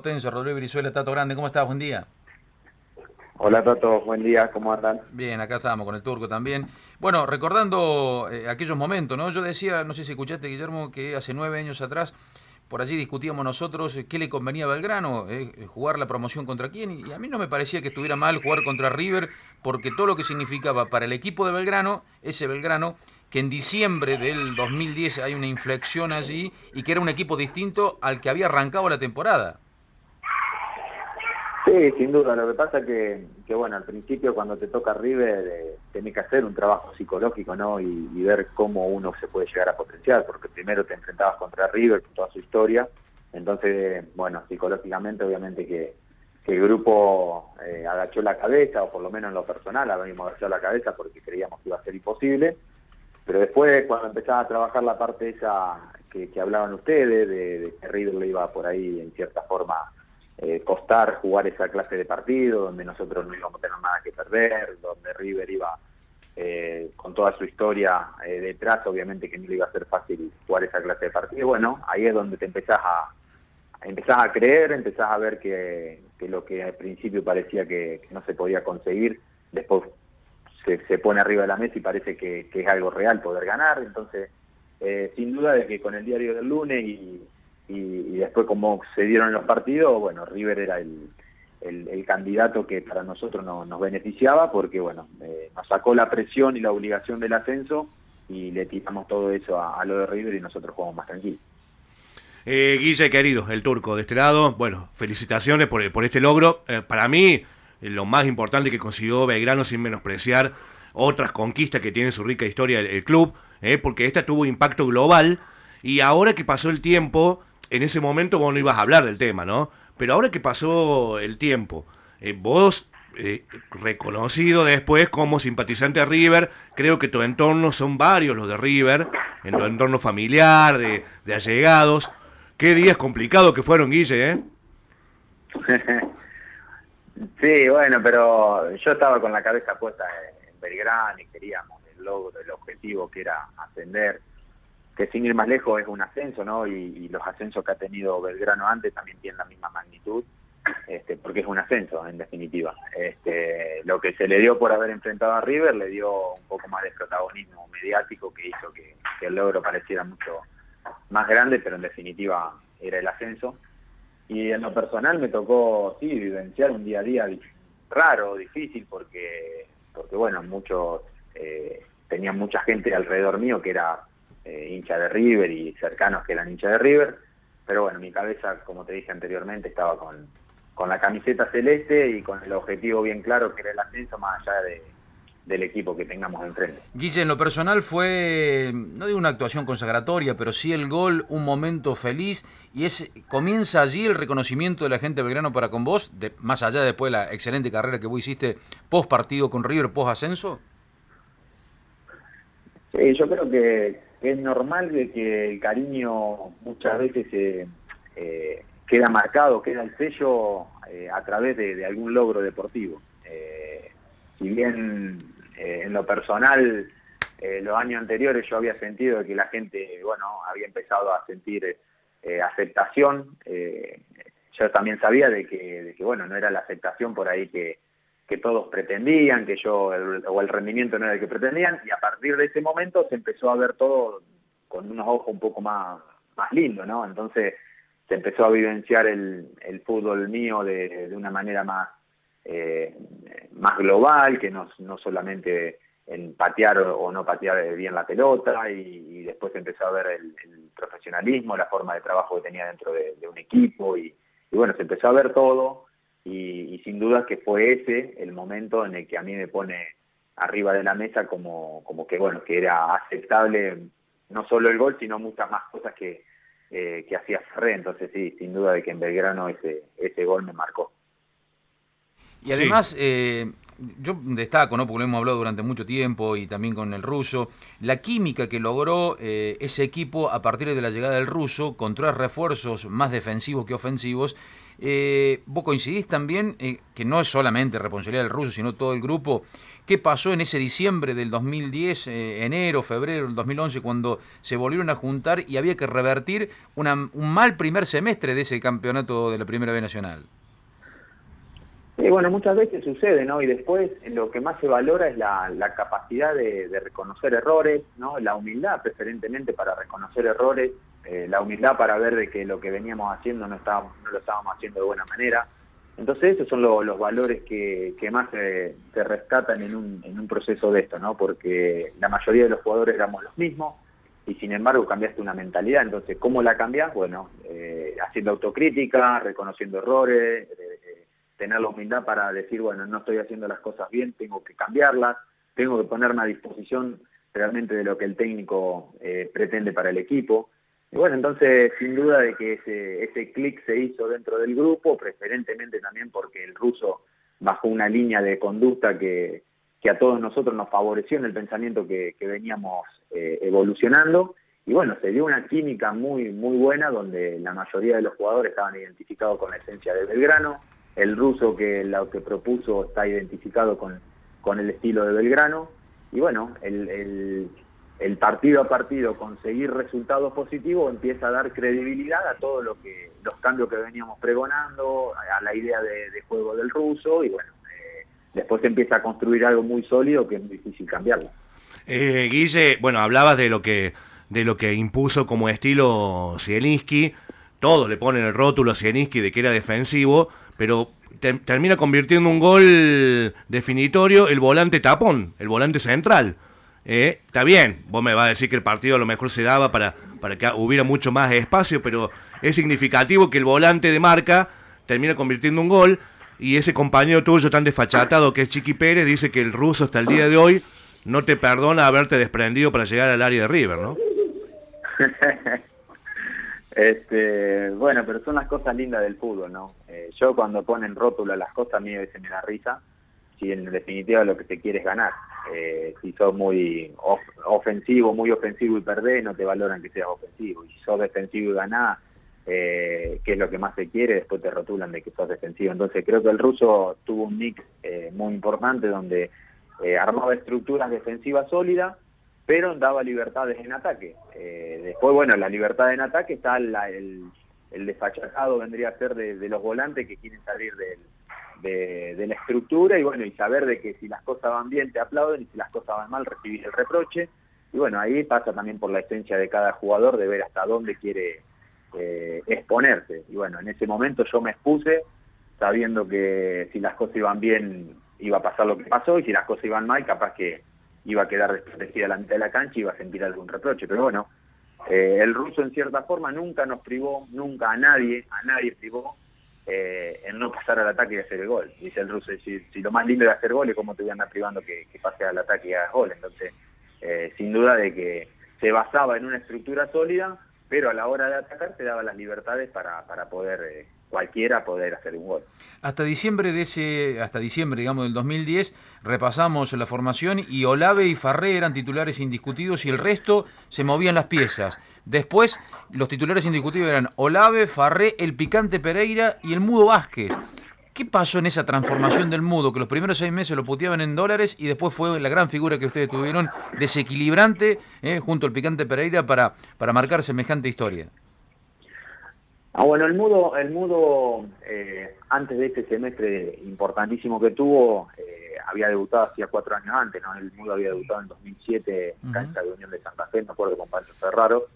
Tenso, Rodrigo Brizuela, Tato Grande, ¿cómo estás? Buen día. Hola Tato, buen día, ¿cómo andan? Bien, acá estamos con el turco también. Bueno, recordando eh, aquellos momentos, ¿no? Yo decía, no sé si escuchaste, Guillermo, que hace nueve años atrás, por allí discutíamos nosotros eh, qué le convenía a Belgrano, eh, jugar la promoción contra quién, y a mí no me parecía que estuviera mal jugar contra River, porque todo lo que significaba para el equipo de Belgrano, ese Belgrano, que en diciembre del 2010 hay una inflexión allí y que era un equipo distinto al que había arrancado la temporada. Sí, sin duda. Lo que pasa que, que bueno, al principio cuando te toca River eh, tenés que hacer un trabajo psicológico, ¿no? Y, ver cómo uno se puede llegar a potenciar, porque primero te enfrentabas contra River con toda su historia. Entonces, bueno, psicológicamente obviamente que, el grupo eh, agachó la cabeza, o por lo menos en lo personal habíamos agachado la cabeza porque creíamos que iba a ser imposible. Pero después, cuando empezaba a trabajar la parte esa que, hablaban ustedes, de, de que River le iba por ahí en cierta forma eh, costar jugar esa clase de partido, donde nosotros no íbamos a tener nada que perder, donde River iba eh, con toda su historia eh, detrás, obviamente que no le iba a ser fácil jugar esa clase de partido. Bueno, ahí es donde te empezás a, empezás a creer, empezás a ver que, lo que al principio parecía que, no se podía conseguir, después se, pone arriba de la mesa y parece que, que es algo real poder ganar. Entonces, sin duda de que con el diario del lunes y y, después como se dieron los partidos, bueno, River era el, el, candidato que para nosotros no, nos beneficiaba porque, bueno, eh, nos sacó la presión y la obligación del ascenso y le tiramos todo eso a, lo de River y nosotros jugamos más tranquilos. Eh, Guille, querido, el turco de este lado, bueno, felicitaciones por, por este logro. Eh, para mí, eh, lo más importante que consiguió Belgrano sin menospreciar otras conquistas que tiene su rica historia el, club, porque esta tuvo impacto global y ahora que pasó el tiempo, en ese momento vos no ibas a hablar del tema, ¿no? Pero ahora que pasó el tiempo, eh, vos, eh, reconocido después como simpatizante de River, creo que tu entorno son varios los de River, en tu entorno familiar, de, allegados. Qué días complicados que fueron, Guille, ¿eh? sí, bueno, pero yo estaba con la cabeza puesta en Belgrano y queríamos el logro, el objetivo que era ascender que sin ir más lejos es un ascenso, ¿no? Y, los ascensos que ha tenido Belgrano antes también tienen la misma magnitud, este, porque es un ascenso, en definitiva. Este, lo que se le dio por haber enfrentado a River le dio un poco más de protagonismo mediático que hizo que, el logro pareciera mucho más grande, pero en definitiva era el ascenso. Y en lo personal me tocó, sí, vivenciar un día a día raro, difícil, porque, porque bueno, muchos, eh, tenían mucha gente alrededor mío que era eh, hincha de River y cercanos que eran hincha de River, pero bueno, mi cabeza, como te dije anteriormente, estaba con, con la camiseta celeste y con el objetivo bien claro que era el ascenso más allá de, del equipo que tengamos enfrente. Guille, en lo personal fue, no digo una actuación consagratoria, pero sí el gol, un momento feliz, y es comienza allí el reconocimiento de la gente de Belgrano para con vos, de, más allá después de la excelente carrera que vos hiciste post partido con River, post ascenso. Sí, yo creo que es normal de que el cariño muchas veces eh, queda marcado, queda el sello eh, a través de, algún logro deportivo. Eh, si bien en lo personal los años anteriores yo había sentido que la gente, bueno, había empezado a sentir aceptación, yo también sabía de que, de que, bueno, no era la aceptación por ahí que, que todos pretendían, que yo, o el rendimiento no era el que pretendían, y a partir de ese momento se empezó a ver todo con unos ojos un poco más, más lindos, ¿no? Entonces se empezó a vivenciar el, el fútbol mío de, de una manera más, eh, más global, que no, no solamente en patear o, no patear bien la pelota, y, después se empezó a ver el, profesionalismo, la forma de trabajo que tenía dentro de, un equipo, y, y bueno, se empezó a ver todo y, sin duda que fue ese el momento en el que a mí me pone arriba de la mesa como, como que bueno, que era aceptable no solo el gol, sino muchas más cosas que, eh, que hacía Ferré. Entonces sí, sin duda de que en Belgrano ese, ese gol me marcó. Y además, eh, yo destaco, ¿no? porque lo hemos hablado durante mucho tiempo y también con el ruso, la química que logró eh, ese equipo a partir de la llegada del ruso, con tres refuerzos más defensivos que ofensivos, Eh, vos coincidís también eh, que no es solamente responsabilidad del ruso, sino todo el grupo. ¿Qué pasó en ese diciembre del 2010, eh, enero, febrero del 2011, cuando se volvieron a juntar y había que revertir una, un mal primer semestre de ese campeonato de la Primera B Nacional? Bueno, muchas veces sucede, ¿no? Y después lo que más se valora es la, capacidad de, reconocer errores, ¿no? La humildad preferentemente para reconocer errores, eh, la humildad para ver de que lo que veníamos haciendo no, estábamos, no lo estábamos haciendo de buena manera. Entonces esos son los valores que, más se, rescatan en un, en un proceso de esto, ¿no? Porque la mayoría de los jugadores éramos los mismos y sin embargo cambiaste una mentalidad. Entonces, ¿cómo la cambias? Bueno, eh, haciendo autocrítica, reconociendo errores, tener la humildad para decir, bueno, no estoy haciendo las cosas bien, tengo que cambiarlas, tengo que ponerme a disposición realmente de lo que el técnico eh, pretende para el equipo. Y bueno, entonces, sin duda de que ese, ese clic se hizo dentro del grupo, preferentemente también porque el ruso bajó una línea de conducta que, que a todos nosotros nos favoreció en el pensamiento que, que veníamos eh, evolucionando. Y bueno, se dio una química muy, muy buena donde la mayoría de los jugadores estaban identificados con la esencia de Belgrano, el ruso que lo que propuso está identificado con, con el estilo de Belgrano y bueno, el, el, partido a partido conseguir resultados positivos empieza a dar credibilidad a todo lo que los cambios que veníamos pregonando, a la idea de, juego del ruso y bueno, eh, después empieza a construir algo muy sólido que es difícil cambiarlo. Eh, Guille, bueno, hablabas de lo que de lo que impuso como estilo Zielinski, todos le ponen el rótulo a Zielinski de que era defensivo, pero termina convirtiendo un gol definitorio el volante tapón, el volante central. Eh, está bien, vos me vas a decir que el partido a lo mejor se daba para, para que hubiera mucho más espacio, pero es significativo que el volante de marca termina convirtiendo un gol y ese compañero tuyo tan desfachatado que es Chiqui Pérez dice que el ruso hasta el día de hoy no te perdona haberte desprendido para llegar al área de River, ¿no? Este, bueno, pero son las cosas lindas del fútbol, ¿no? Eh, yo cuando ponen rótulo a las cosas, a mí a veces me da risa, si en definitiva lo que se quiere es ganar. Eh, si sos muy ofensivo, muy ofensivo y perdés, no te valoran que seas ofensivo. Y si sos defensivo y ganás, eh, que es lo que más se quiere, después te rotulan de que sos defensivo. Entonces creo que el ruso tuvo un mix eh, muy importante donde armaba estructuras defensivas sólidas, pero daba libertades en ataque. Eh, después, bueno, la libertad en ataque está el, el desfachazado, vendría a ser de, los volantes que quieren salir de, la estructura y bueno, y saber de que si las cosas van bien te aplauden y si las cosas van mal recibir el reproche. Y bueno, ahí pasa también por la esencia de cada jugador de ver hasta dónde quiere eh, exponerse. Y bueno, en ese momento yo me expuse sabiendo que si las cosas iban bien iba a pasar lo que pasó y si las cosas iban mal capaz que iba a quedar desprotegida la mitad de la cancha y iba a sentir algún reproche. Pero bueno, eh, el ruso en cierta forma nunca nos privó, nunca a nadie, a nadie privó eh, en no pasar al ataque y hacer el gol. Dice el ruso, si, lo más lindo de hacer gol es cómo te voy a andar privando que, pase al ataque y hagas gol. Entonces, eh, sin duda de que se basaba en una estructura sólida, pero a la hora de atacar te daba las libertades para, para poder cualquiera poder hacer un gol. Hasta diciembre de ese, hasta diciembre, digamos, del 2010, repasamos la formación y Olave y Farré eran titulares indiscutidos y el resto se movían las piezas. Después, los titulares indiscutidos eran Olave, Farré, el Picante Pereira y el Mudo Vázquez. ¿Qué pasó en esa transformación del mudo? Que los primeros seis meses lo puteaban en dólares y después fue la gran figura que ustedes tuvieron, desequilibrante, eh, junto al Picante Pereira, para, para marcar semejante historia. Ah, bueno, el Mudo, el Mudo eh, antes de este semestre importantísimo que tuvo, eh, había debutado hacía cuatro años antes, ¿no? El Mudo había debutado en 2007 en cancha de Unión de Santa Fe, me acuerdo con Pancho Ferraro.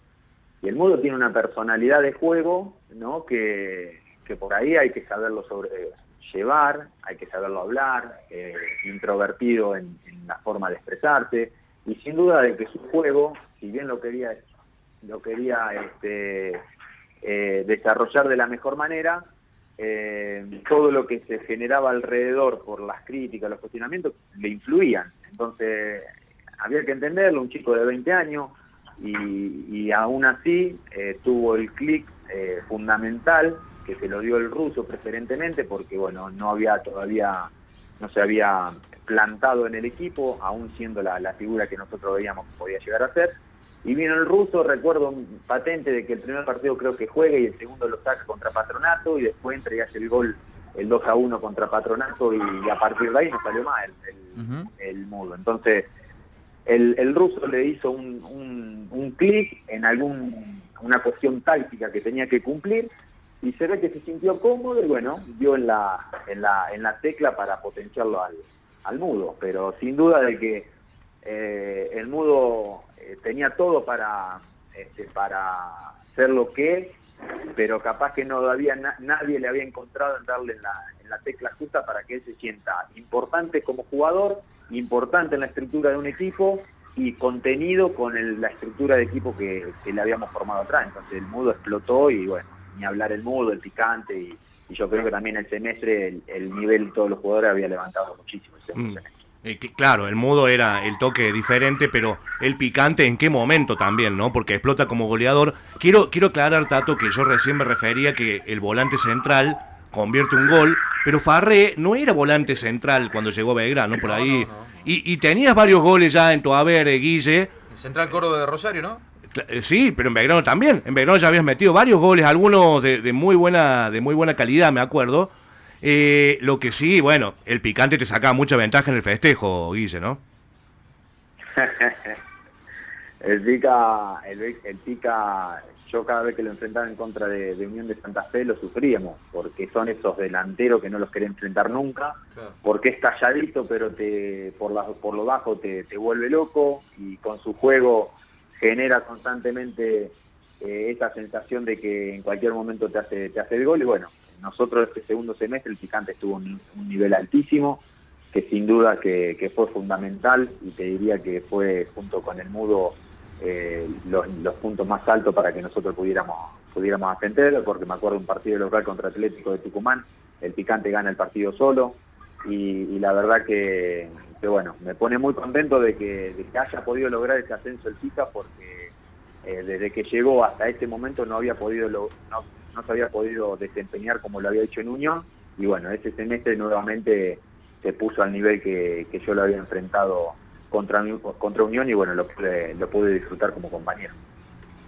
Y el Mudo tiene una personalidad de juego, ¿no? Que, que por ahí hay que saberlo sobre llevar, hay que saberlo hablar, eh, introvertido en, en, la forma de expresarse, y sin duda de que su juego, si bien lo quería, lo quería este, eh, desarrollar de la mejor manera. Eh, todo lo que se generaba alrededor por las críticas, los cuestionamientos, le influían. Entonces, había que entenderlo, un chico de 20 años, y, aún así eh, tuvo el clic fundamental que se lo dio el ruso preferentemente, porque bueno, no había todavía, no se había plantado en el equipo, aún siendo la, la figura que nosotros veíamos que podía llegar a ser y vino el ruso, recuerdo un patente de que el primer partido creo que juega y el segundo lo saca contra Patronato y después entra y hace el gol el 2 a 1 contra Patronato y, a partir de ahí no salió más el, mudo. Entonces, el, el, ruso le hizo un, un, un clic en algún una cuestión táctica que tenía que cumplir y se ve que se sintió cómodo y bueno, dio en la, en la, en la tecla para potenciarlo al, al mudo, pero sin duda de que eh, el mudo eh, tenía todo para, este, para ser lo que es, pero capaz que no había nadie le había encontrado en darle en la, en la tecla justa para que él se sienta importante como jugador, importante en la estructura de un equipo y contenido con la estructura de equipo que, le habíamos formado atrás. Entonces el mudo explotó y bueno, ni hablar el mudo, el picante y, yo creo que también el semestre el, nivel de todos los jugadores había levantado muchísimo. Mm. Eh, claro, el mudo era el toque diferente, pero el picante en qué momento también, ¿no? Porque explota como goleador. Quiero, quiero aclarar, Tato, que yo recién me refería que el volante central convierte un gol, pero Farré no era volante central cuando llegó a Belgrano, por ahí. Y, tenías varios goles ya en tu haber, eh, Guille. El central Córdoba de Rosario, ¿no? Eh, sí, pero en Belgrano también. En Belgrano ya habías metido varios goles, algunos de, muy buena de muy buena calidad, me acuerdo. Eh, lo que sí, bueno, el picante te sacaba mucha ventaja en el festejo, Guille, ¿no? el pica, el, el pica yo cada vez que lo enfrentaba en contra de, Unión de Santa Fe lo sufríamos, porque son esos delanteros que no los quería enfrentar nunca, porque es calladito, pero te por, por lo bajo te, vuelve loco y con su juego genera constantemente eh, esa sensación de que en cualquier momento te hace, te hace el gol. Y bueno, nosotros este segundo semestre el picante estuvo en un nivel altísimo, que sin duda que, que fue fundamental y te diría que fue junto con el mudo eh, los, puntos más altos para que nosotros pudiéramos pudiéramos ascender, porque me acuerdo un partido local contra Atlético de Tucumán, el picante gana el partido solo, y, la verdad que, bueno, me pone muy contento de que, haya podido lograr ese ascenso el Pica, porque eh, desde que llegó hasta este momento no había podido no, no se había podido desempeñar como lo había hecho en Unión, y bueno, ese semestre nuevamente se puso al nivel que, que yo lo había enfrentado contra, contra Unión y bueno, lo pude, lo pude disfrutar como compañero.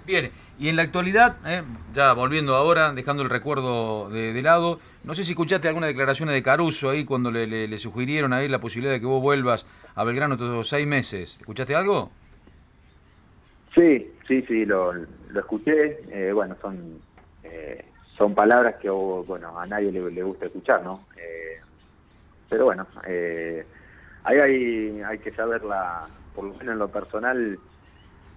Bien, y en la actualidad, eh, ya volviendo ahora, dejando el recuerdo de, lado, no sé si escuchaste alguna declaración de Caruso ahí cuando le, sugirieron ahí la posibilidad de que vos vuelvas a Belgrano todos seis meses. ¿Escuchaste algo? Sí, sí, sí, lo, lo escuché. Eh, bueno, son eh, son palabras que bueno a nadie le, le gusta escuchar, ¿no? pero bueno, eh, ahí hay, hay que saberla, por lo menos en lo personal,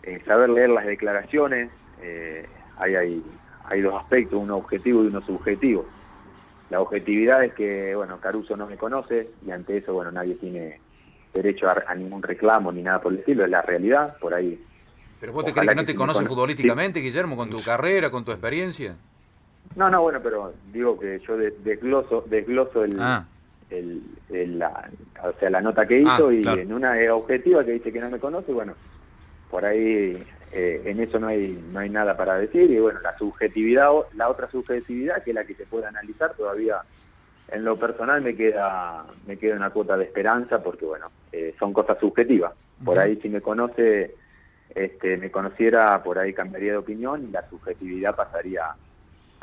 eh, saber leer las declaraciones. Eh, ahí hay, hay dos aspectos, uno objetivo y uno subjetivo. La objetividad es que, bueno, Caruso no me conoce y ante eso, bueno, nadie tiene derecho a, ningún reclamo ni nada por el estilo, es la realidad, por ahí. ¿Pero vos te crees que no te conoce futbolísticamente, Guillermo, con tu carrera, con tu experiencia? No, no, bueno, pero digo que yo desgloso, desgloso el, ah. el, la, o sea, la nota que hizo ah, y en una objetiva que dice que no me conoce, bueno, por ahí eh, en eso no hay no hay nada para decir y bueno, la subjetividad, la otra subjetividad que es la que se puede analizar todavía en lo personal me queda me queda una cuota de esperanza porque bueno, eh, son cosas subjetivas. Por ahí si me conoce este me conociera, por ahí cambiaría de opinión y la subjetividad pasaría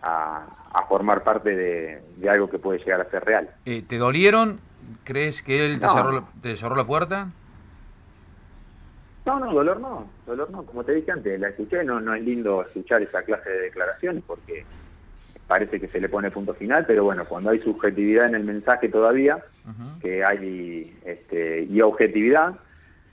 a, formar parte de, algo que puede llegar a ser real. Eh, ¿Te dolieron? ¿Crees que él te, cerró, te cerró la puerta? No, no, dolor no, dolor no, como te dije antes, la escuché, no, no es lindo escuchar esa clase de declaraciones porque parece que se le pone punto final, pero bueno, cuando hay subjetividad en el mensaje todavía, que hay este, y objetividad,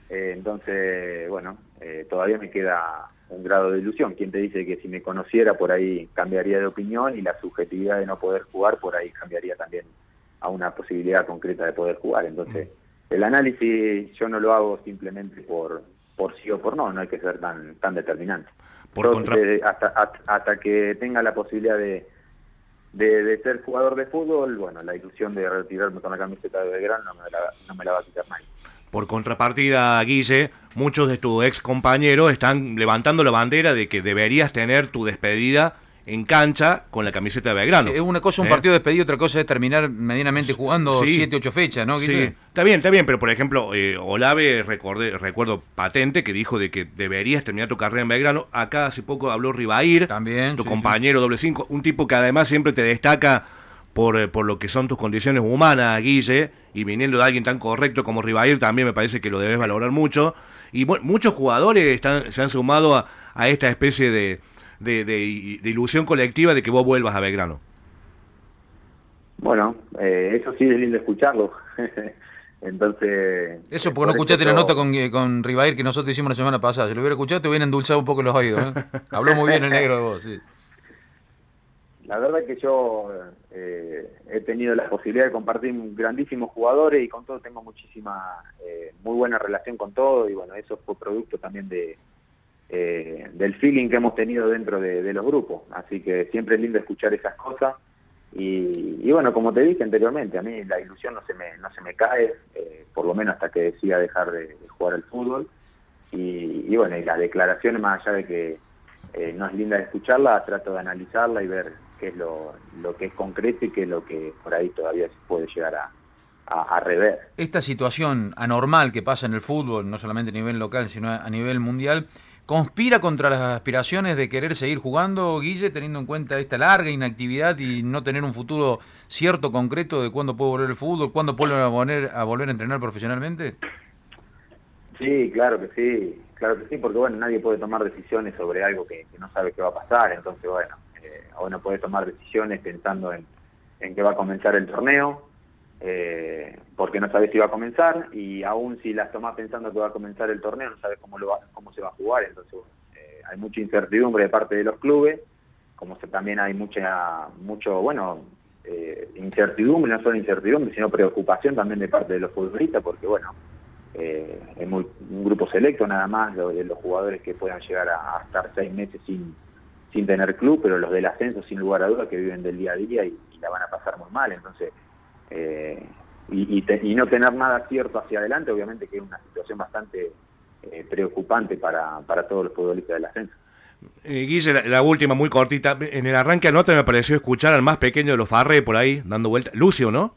eh, entonces, bueno, eh, todavía me queda un grado de ilusión. Quien te dice que si me conociera por ahí cambiaría de opinión y la subjetividad de no poder jugar por ahí cambiaría también a una posibilidad concreta de poder jugar. Entonces, mm. el análisis yo no lo hago simplemente por, por sí o por no, no hay que ser tan, tan determinante. Por hasta, hasta, que tenga la posibilidad de, de, ser jugador de fútbol, bueno, la ilusión de retirarme con la camiseta de Belgrano no me la, no me la va a quitar nadie. Por contrapartida, Guille, muchos de tus ex compañeros están levantando la bandera de que deberías tener tu despedida en cancha con la camiseta de Belgrano. es una cosa un ¿Eh? partido despedido, otra cosa es terminar medianamente jugando Sí. 7, 8 fechas, ¿no? Sí, Guille? está bien, está bien, pero por ejemplo, eh, Olave, recordé, recuerdo patente que dijo de que deberías terminar tu carrera en Belgrano. Acá hace poco habló Ribair, También, tu sí, compañero doble cinco, un tipo que además siempre te destaca por, eh, por lo que son tus condiciones humanas, Guille, y viniendo de alguien tan correcto como Ribair, también me parece que lo debes valorar mucho. Y bueno, muchos jugadores están, se han sumado a, a esta especie de, de, de- de ilusión colectiva de que vos vuelvas a Belgrano. Bueno, eh, eso sí es lindo escucharlo. Entonces... Eso porque no escuchaste la nota con, eh, con Ribair que nosotros hicimos la semana pasada. Si lo hubiera escuchado te hubiera endulzado un poco los oídos. ¿eh? Habló muy bien el negro de vos, sí. La verdad que yo eh, he tenido la posibilidad de compartir grandísimos jugadores y con todo tengo muchísima, eh, muy buena relación con todo y bueno, eso fue producto también de eh, del feeling que hemos tenido dentro de, los grupos. Así que siempre es lindo escuchar esas cosas y, y bueno, como te dije anteriormente, a mí la ilusión no se me, no se me cae, eh, por lo menos hasta que decida dejar de, de jugar al fútbol. Y, y bueno, y las declaraciones, más allá de que eh, no es linda de escucharla, trato de analizarla y ver qué es lo, lo que es concreto y qué es lo que por ahí todavía se puede llegar a, a, a rever. Esta situación anormal que pasa en el fútbol, no solamente a nivel local, sino a nivel mundial, ¿conspira contra las aspiraciones de querer seguir jugando, Guille, teniendo en cuenta esta larga inactividad y no tener un futuro cierto, concreto de cuándo puede volver el fútbol, cuándo puede volver a, volver a entrenar profesionalmente? Sí, claro que sí, claro que sí, porque bueno, nadie puede tomar decisiones sobre algo que, que no sabe qué va a pasar, entonces bueno, eh, uno puede tomar decisiones pensando en, en que va a comenzar el torneo, eh, porque no sabe si va a comenzar, y aún si las tomas pensando que va a comenzar el torneo, no sabes cómo, lo va, cómo se va a jugar, entonces eh, hay mucha incertidumbre de parte de los clubes, como se, también hay mucha, mucho, bueno, eh, incertidumbre, no solo incertidumbre, sino preocupación también de parte de los futbolistas, porque bueno, eh, es muy, un grupo selecto nada más lo- de los jugadores que puedan llegar a, a estar seis meses sin, sin tener club, pero los del ascenso sin lugar a dudas que viven del día a día y, y la van a pasar muy mal, entonces eh, y, y, te- y no tener nada cierto hacia adelante, obviamente que es una situación bastante eh, preocupante para, para todos los futbolistas del ascenso. Eh, Guille, la, la última, muy cortita. En el arranque de nota me pareció escuchar al más pequeño de los Farre por ahí, dando vuelta. Lucio, ¿no?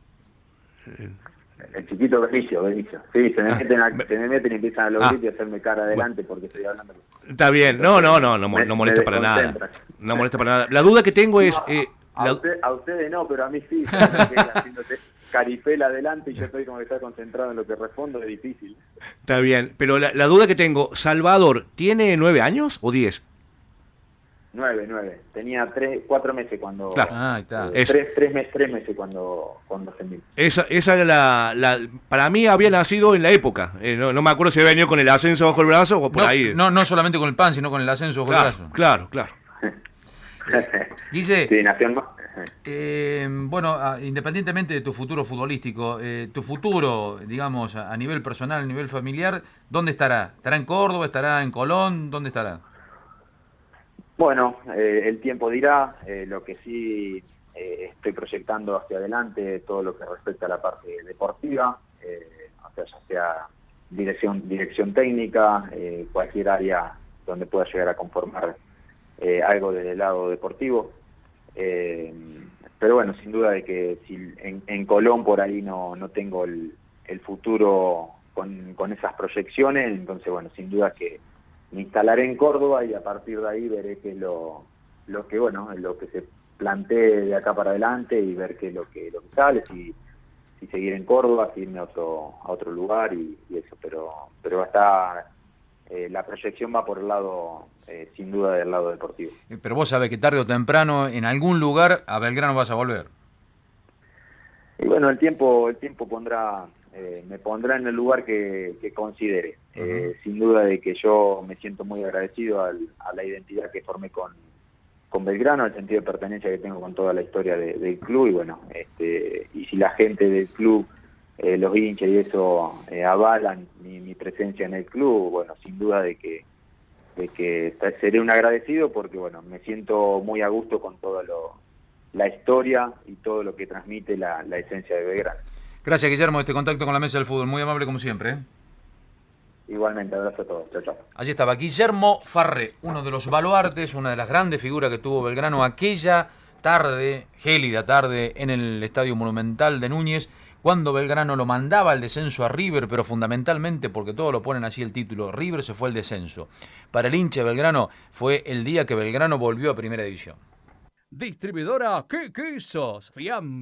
El chiquito Benicio, Benicio. Sí, se me, Ah, meten, a- se me meten y empiezan a los Ah. gritos y hacerme cara adelante porque estoy hablando. Está bien. No, no, no, no, no molesta para nada. No molesta para nada. La duda que tengo es... No, eh, a, la- usted- a ustedes no, pero a mí sí. caripela adelante y yo estoy como que está concentrado en lo que respondo, es difícil. Está bien. Pero la, la duda que tengo, ¿Salvador tiene nueve años o diez? Nueve, nueve. Tenía tres, cuatro meses cuando... Claro. Ah, está. eh, Es- tres, tres, meses, tres meses cuando, cuando ascendí. Esa, esa era la, la... Para mí había nacido en la época. Eh, no, no me acuerdo si había venido con el ascenso bajo el brazo o por no, ahí. no, no solamente con el pan, sino con el ascenso bajo el claro, brazo. claro, claro. Guille, sí, nació en... Eh, bueno, a- independientemente de tu futuro futbolístico, eh, tu futuro, digamos, a, a nivel personal, a nivel familiar, ¿dónde estará? ¿Estará en Córdoba? ¿Estará en Colón? ¿Dónde estará? Bueno, eh, el tiempo dirá, eh, lo que sí eh, estoy proyectando hacia adelante, todo lo que respecta a la parte deportiva, eh, o sea, ya sea dirección, dirección técnica, cualquier área donde pueda llegar a conformar algo desde el lado deportivo. Pero bueno, sin duda de que si en, en Colón por ahí no, no tengo el, el futuro con, con esas proyecciones, entonces bueno, sin duda que me instalaré en Córdoba y a partir de ahí veré qué es lo, lo que bueno, lo que se plantee de acá para adelante y ver qué es lo que, lo que sale, si, si seguir en Córdoba, si irme a otro, a otro lugar y, y eso, pero, pero va a estar, eh, la proyección va por el lado, eh, sin duda del lado deportivo. Eh, Pero vos sabés que tarde o temprano, en algún lugar, a Belgrano vas a volver. Y bueno, el tiempo, el tiempo pondrá, eh, me pondrá en el lugar que, que considere. Eh, sin duda de que yo me siento muy agradecido al- a la identidad que formé con, con Belgrano, al sentido de pertenencia que tengo con toda la historia de- del club y bueno, este, y si la gente del club, eh, los hinchas y eso eh, avalan mi, mi presencia en el club, bueno, sin duda de que de que seré un agradecido porque bueno, me siento muy a gusto con todo lo la historia y todo lo que transmite la, la esencia de Belgrano. Gracias, Guillermo, este contacto con la mesa del fútbol. Muy amable como siempre. ¿eh? Igualmente, abrazo a todos. Chao, chao. Allí estaba Guillermo Farré, uno de los baluartes, una de las grandes figuras que tuvo Belgrano aquella tarde, gélida tarde, en el Estadio Monumental de Núñez, cuando Belgrano lo mandaba al descenso a River, pero fundamentalmente porque todos lo ponen así el título, River se fue al descenso. Para el hincha de Belgrano fue el día que Belgrano volvió a Primera División. Distribuidora ¿Qué Quesos? Fiam